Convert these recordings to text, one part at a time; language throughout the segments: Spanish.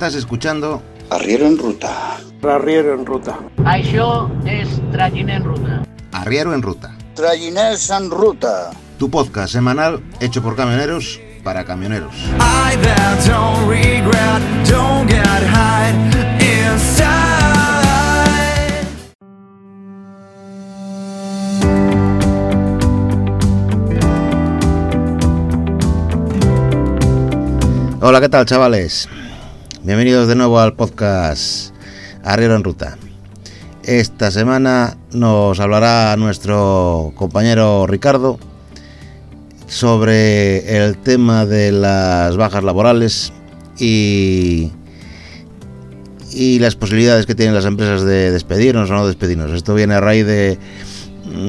Estás escuchando Arriero en Ruta. Arriero en Ruta. Això és Tragin en Ruta. Arriero en Ruta. Trayiners en Ruta. Tu podcast semanal hecho por camioneros para camioneros. I that don't regret, don't get hide inside. Hola, ¿qué tal, chavales? Bienvenidos de nuevo al podcast Arriero en Ruta. Esta semana nos hablará nuestro compañero Ricardo sobre el tema de las bajas laborales y, y las posibilidades que tienen las empresas de despedirnos o no despedirnos. Esto viene a raíz de,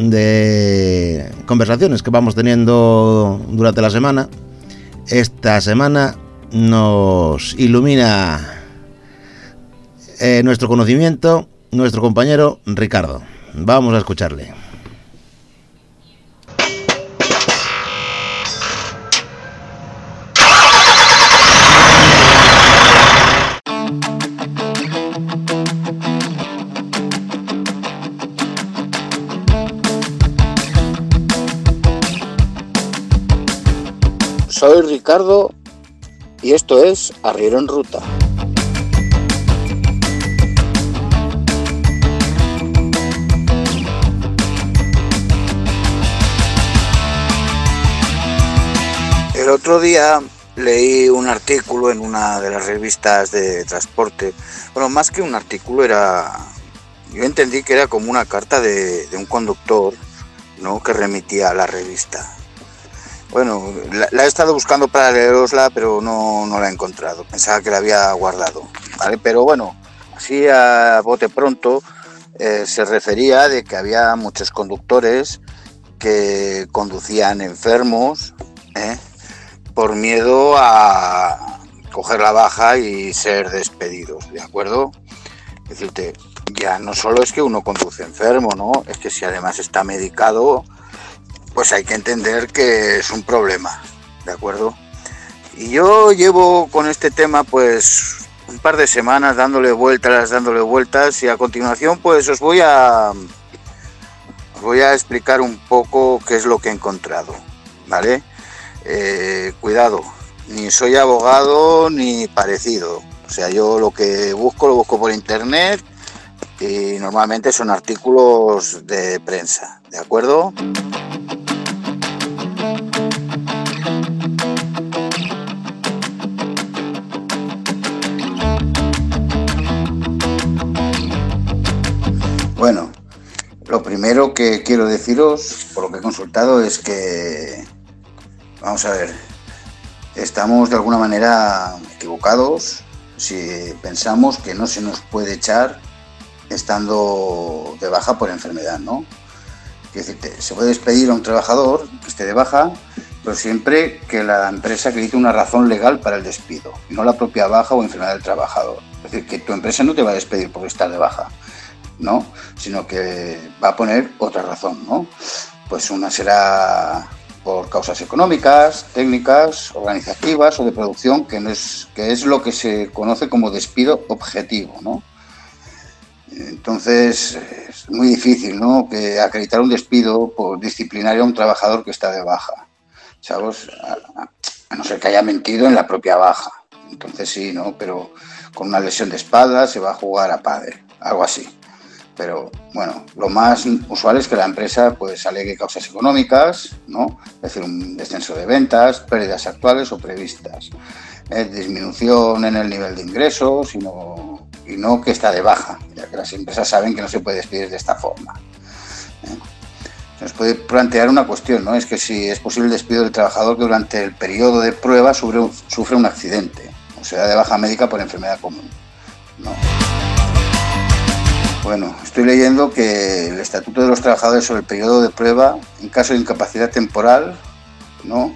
de conversaciones que vamos teniendo durante la semana. Esta semana nos ilumina eh, nuestro conocimiento nuestro compañero Ricardo. Vamos a escucharle. Soy Ricardo y esto es Arriero en Ruta. El otro día leí un artículo en una de las revistas de transporte. Bueno, más que un artículo era... Yo entendí que era como una carta de, de un conductor, ¿no? Que remitía a la revista. Bueno, la, he estado buscando para leerosla, pero no, no la he encontrado. Pensaba que la había guardado, ¿vale? Pero bueno, así a bote pronto eh, se refería de que había muchos conductores que conducían enfermos, ¿eh? por miedo a coger la baja y ser despedidos, ¿de acuerdo? Es decirte, ya no solo es que uno conduce enfermo, ¿no? Es que si además está medicado, pues hay que entender que es un problema, ¿de acuerdo? Y yo llevo con este tema pues un par de semanas dándole vueltas, dándole vueltas y a continuación pues os voy a os voy a explicar un poco qué es lo que he encontrado, ¿vale? Eh, cuidado, ni soy abogado ni parecido. O sea, yo lo que busco lo busco por internet y normalmente son artículos de prensa, ¿de acuerdo? Primero que quiero deciros, por lo que he consultado, es que, vamos a ver, estamos de alguna manera equivocados si pensamos que no se nos puede echar estando de baja por enfermedad, ¿no? Es decir, se puede despedir a un trabajador que esté de baja, pero siempre que la empresa acredite una razón legal para el despido, no la propia baja o enfermedad del trabajador. Es decir, que tu empresa no te va a despedir por estar de baja, ¿no? Sino que va a poner otra razón, ¿no? Pues una será por causas económicas, técnicas, organizativas o de producción, que, no es, que es lo que se conoce como despido objetivo, ¿no? Entonces es muy difícil, ¿no? Que acreditar un despido por disciplinario a un trabajador que está de baja, ¿sabes? A, no ser que haya mentido en la propia baja. Entonces sí, ¿no? Pero con una lesión de espalda se va a jugar a padre, algo así. Pero bueno, lo más usual es que la empresa pues alegue causas económicas, ¿no? Es decir, un descenso de ventas, pérdidas actuales o previstas, ¿eh? disminución en el nivel de ingresos y no, y no que está de baja, ya que las empresas saben que no se puede despedir de esta forma. ¿eh? Se nos puede plantear una cuestión, ¿no? Es que si es posible el despido del trabajador que durante el periodo de prueba sufre, un accidente o sea de baja médica por enfermedad común. Bueno, estoy leyendo que el Estatuto de los Trabajadores sobre el periodo de prueba, en caso de incapacidad temporal, ¿no?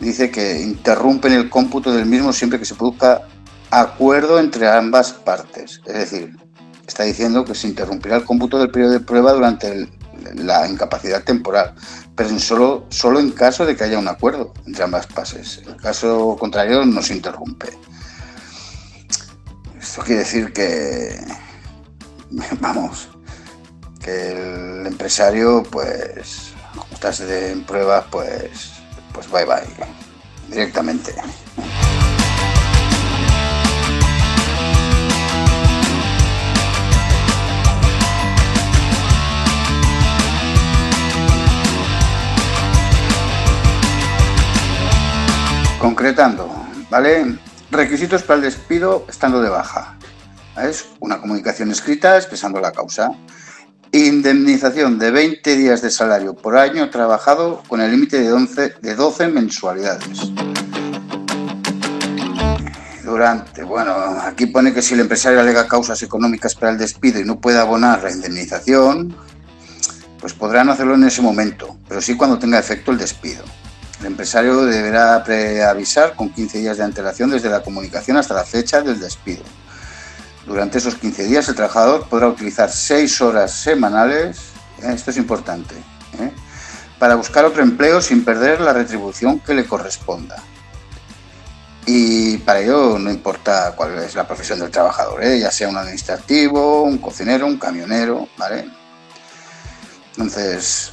dice que interrumpen el cómputo del mismo siempre que se produzca acuerdo entre ambas partes. Es decir, está diciendo que se interrumpirá el cómputo del periodo de prueba durante el, la incapacidad temporal, pero solo, solo en caso de que haya un acuerdo entre ambas partes. En caso contrario, no se interrumpe. Esto quiere decir que, vamos, que el empresario, pues, estás en pruebas, pues, pues bye bye, directamente. Concretando, ¿vale? Requisitos para el despido estando de baja. Es una comunicación escrita expresando la causa. Indemnización de 20 días de salario por año trabajado con el límite de, 11 de 12 mensualidades. Durante, bueno, aquí pone que si el empresario alega causas económicas para el despido y no puede abonar la indemnización, pues podrán hacerlo en ese momento, pero sí cuando tenga efecto el despido. El empresario deberá preavisar con 15 días de antelación desde la comunicación hasta la fecha del despido. Durante esos 15 días el trabajador podrá utilizar 6 horas semanales, ¿eh? esto es importante, ¿eh? para buscar otro empleo sin perder la retribución que le corresponda. Y para ello no importa cuál es la profesión del trabajador, ¿eh? ya sea un administrativo, un cocinero, un camionero, ¿vale? Entonces,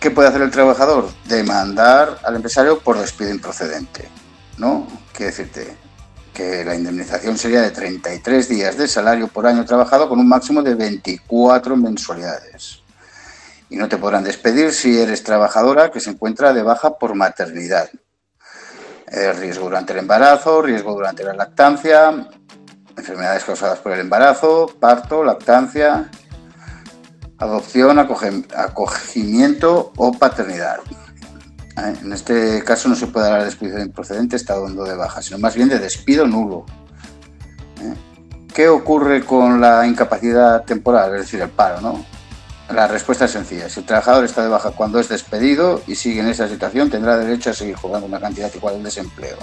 ¿qué puede hacer el trabajador? Demandar al empresario por despido improcedente, ¿no? Quiere decirte que la indemnización sería de 33 días de salario por año trabajado con un máximo de 24 mensualidades. Y no te podrán despedir si eres trabajadora que se encuentra de baja por maternidad. Eh, riesgo durante el embarazo, riesgo durante la lactancia, enfermedades causadas por el embarazo, parto, lactancia, adopción, acogimiento o paternidad. Eh, En este caso no se puede hablar de despido improcedente estando de baja, sino más bien de despido nulo. Eh, ¿Qué ocurre con la incapacidad temporal, es decir, el paro? ¿no? La respuesta es sencilla. Si el trabajador está de baja cuando es despedido y sigue en esa situación, tendrá derecho a seguir jugando una cantidad igual de desempleo.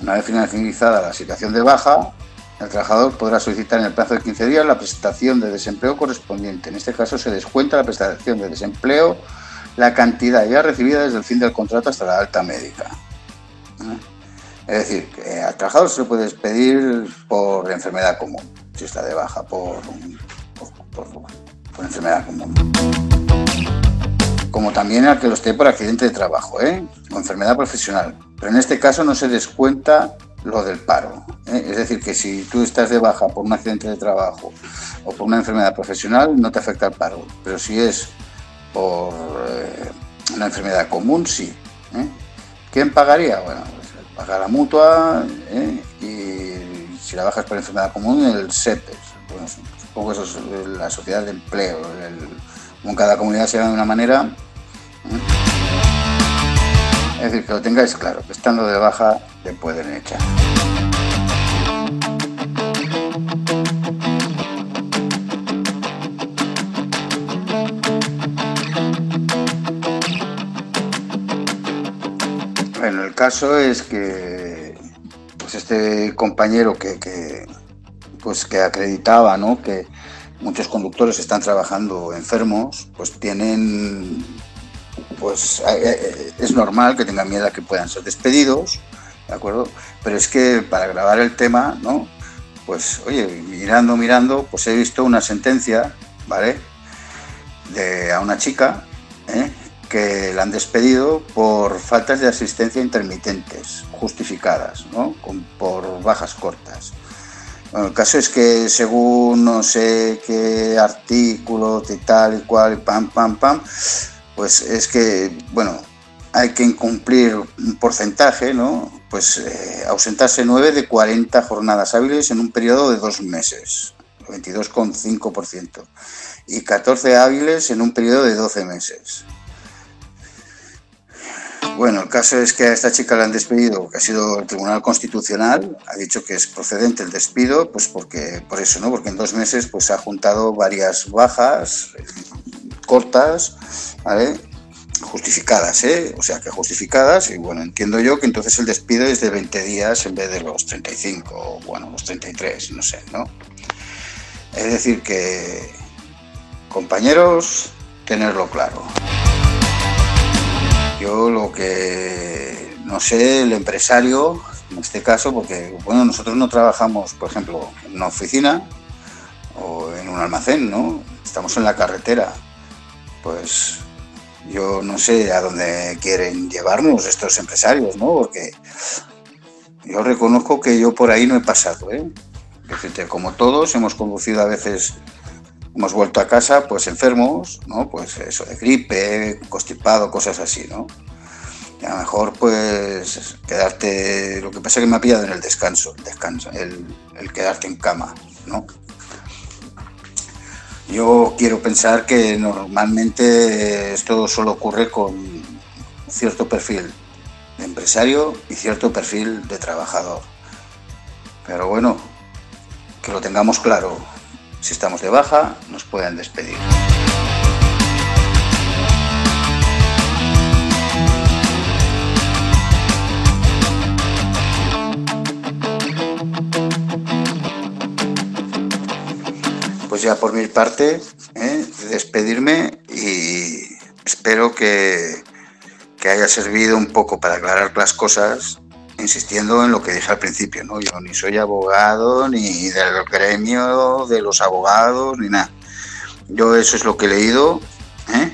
Una vez finalizada la situación de baja, el trabajador podrá solicitar en el plazo de 15 días la prestación de desempleo correspondiente. En este caso se descuenta la prestación de desempleo la cantidad ya recibida desde el fin del contrato hasta la alta médica. Es decir, al trabajador se le puede despedir por enfermedad común, si está de baja por enfermedad común. Como también al que lo esté por accidente de trabajo ¿eh? o enfermedad profesional. Pero en este caso no se descuenta lo del paro. ¿eh? Es decir, que si tú estás de baja por un accidente de trabajo o por una enfermedad profesional, no te afecta el paro. Pero si es por eh, una enfermedad común, sí. ¿eh? ¿Quién pagaría? Bueno, pues paga la mutua ¿eh? y si la bajas por enfermedad común, el SEPES. Bueno, supongo que eso es la sociedad de empleo. el- como cada comunidad se llama de una manera. Es decir, que lo tengáis claro, que estando de baja te pueden echar. Caso es que pues este compañero que, pues que acreditaba ¿no? que muchos conductores están trabajando enfermos, pues tienen pues eh, eh, es normal que tengan miedo a que puedan ser despedidos, ¿de acuerdo? Pero es que para grabar el tema, ¿no? Pues oye, mirando, mirando, pues he visto una sentencia, ¿vale? De a una chica, ¿eh? Que la han despedido por faltas de asistencia intermitentes, justificadas, ¿no? Con- por bajas cortas. Bueno, el caso es que según no sé qué artículo, de tal y cual, pam, pam, pam, pues es que, bueno, hay que incumplir un porcentaje, ¿no? Pues eh, ausentarse 9 de 40 jornadas hábiles en un periodo de dos meses, 22,5%, y 14 hábiles en un periodo de 12 meses. Bueno, el caso es que a esta chica la han despedido, que ha sido el Tribunal Constitucional, ha dicho que es procedente el despido, pues porque, por eso, ¿no? Porque en dos meses pues ha juntado varias bajas cortas, ¿vale? Justificadas, ¿eh? O sea, que justificadas, y bueno, entiendo yo que entonces el despido es de 20 días en vez de los 35, o bueno, los 33, no sé, ¿no? Es decir, que, compañeros, tenerlo claro. Yo lo que no sé, el empresario En este caso, porque bueno, nosotros no trabajamos, por ejemplo, en una oficina o en un almacén, ¿no? Estamos en la carretera. Pues yo no sé a dónde quieren llevarnos estos empresarios, ¿no? Porque yo reconozco que yo por ahí no he pasado, ¿eh? Como todos, hemos conducido a veces, hemos vuelto a casa, pues enfermos, ¿no? Pues eso de gripe, constipado, cosas así, ¿no? Y a lo mejor, pues, quedarte. Lo que pasa es que me ha pillado en el descanso, el descanso, el, el quedarte en cama, ¿no? Yo quiero pensar que normalmente esto solo ocurre con cierto perfil de empresario y cierto perfil de trabajador. Pero bueno, que lo tengamos claro. Si estamos de baja, nos pueden despedir. Pues ya por mi parte, ¿eh? despedirme y espero que, que haya servido un poco para aclarar las cosas, insistiendo en lo que dije al principio, ¿no? Yo ni soy abogado, ni del gremio de los abogados, ni nada. Yo eso es lo que he leído, ¿eh?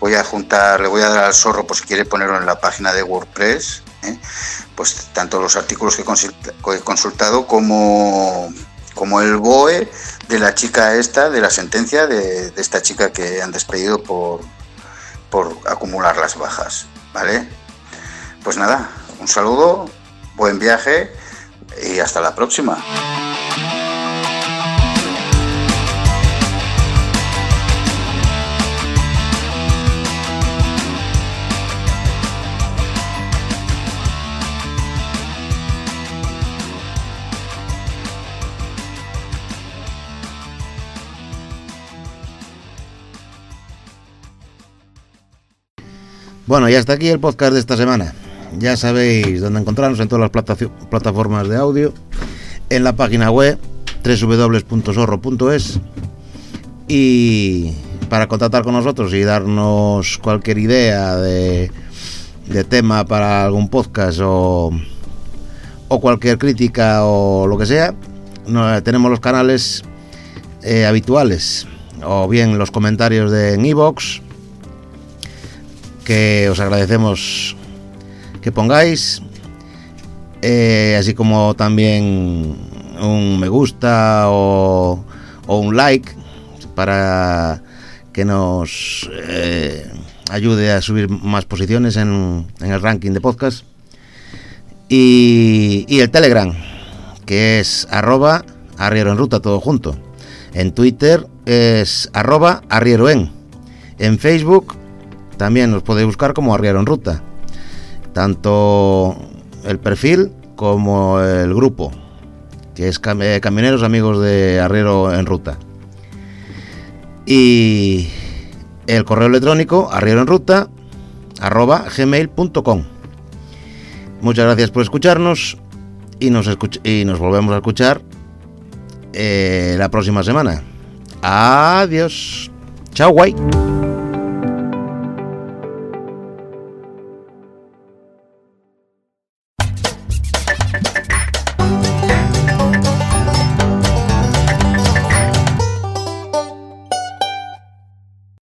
Voy a juntar, le voy a dar al zorro por si quiere ponerlo en la página de WordPress, ¿eh? pues tanto los artículos que he consultado como, como el BOE de la chica esta, de la sentencia de, de esta chica que han despedido por, por acumular las bajas, ¿vale? Pues nada, un saludo, buen viaje y hasta la próxima. Bueno, y hasta aquí el podcast de esta semana. Ya sabéis dónde encontrarnos en todas las plata- plataformas de audio, en la página web www.zorro.es y para contactar con nosotros y darnos cualquier idea de, tema para algún podcast o, cualquier crítica o lo que sea, tenemos los canales eh, habituales o bien los comentarios de en que os agradecemos que pongáis, eh, así como también un me gusta o, un like para que nos eh, ayude a subir más posiciones en, en el ranking de podcast. Y, y el Telegram, que es arroba arriero en ruta, todo junto. En Twitter es arroba arriero en. En Facebook también nos podéis buscar como Arriero en Ruta. Tanto el perfil como el grupo, que es Cam- eh, Camioneros Amigos de Arriero en Ruta. Y el correo electrónico arriero en ruta arroba. Muchas gracias por escucharnos y nos, y nos volvemos a escuchar eh, la próxima semana. Adiós. Chao, guay.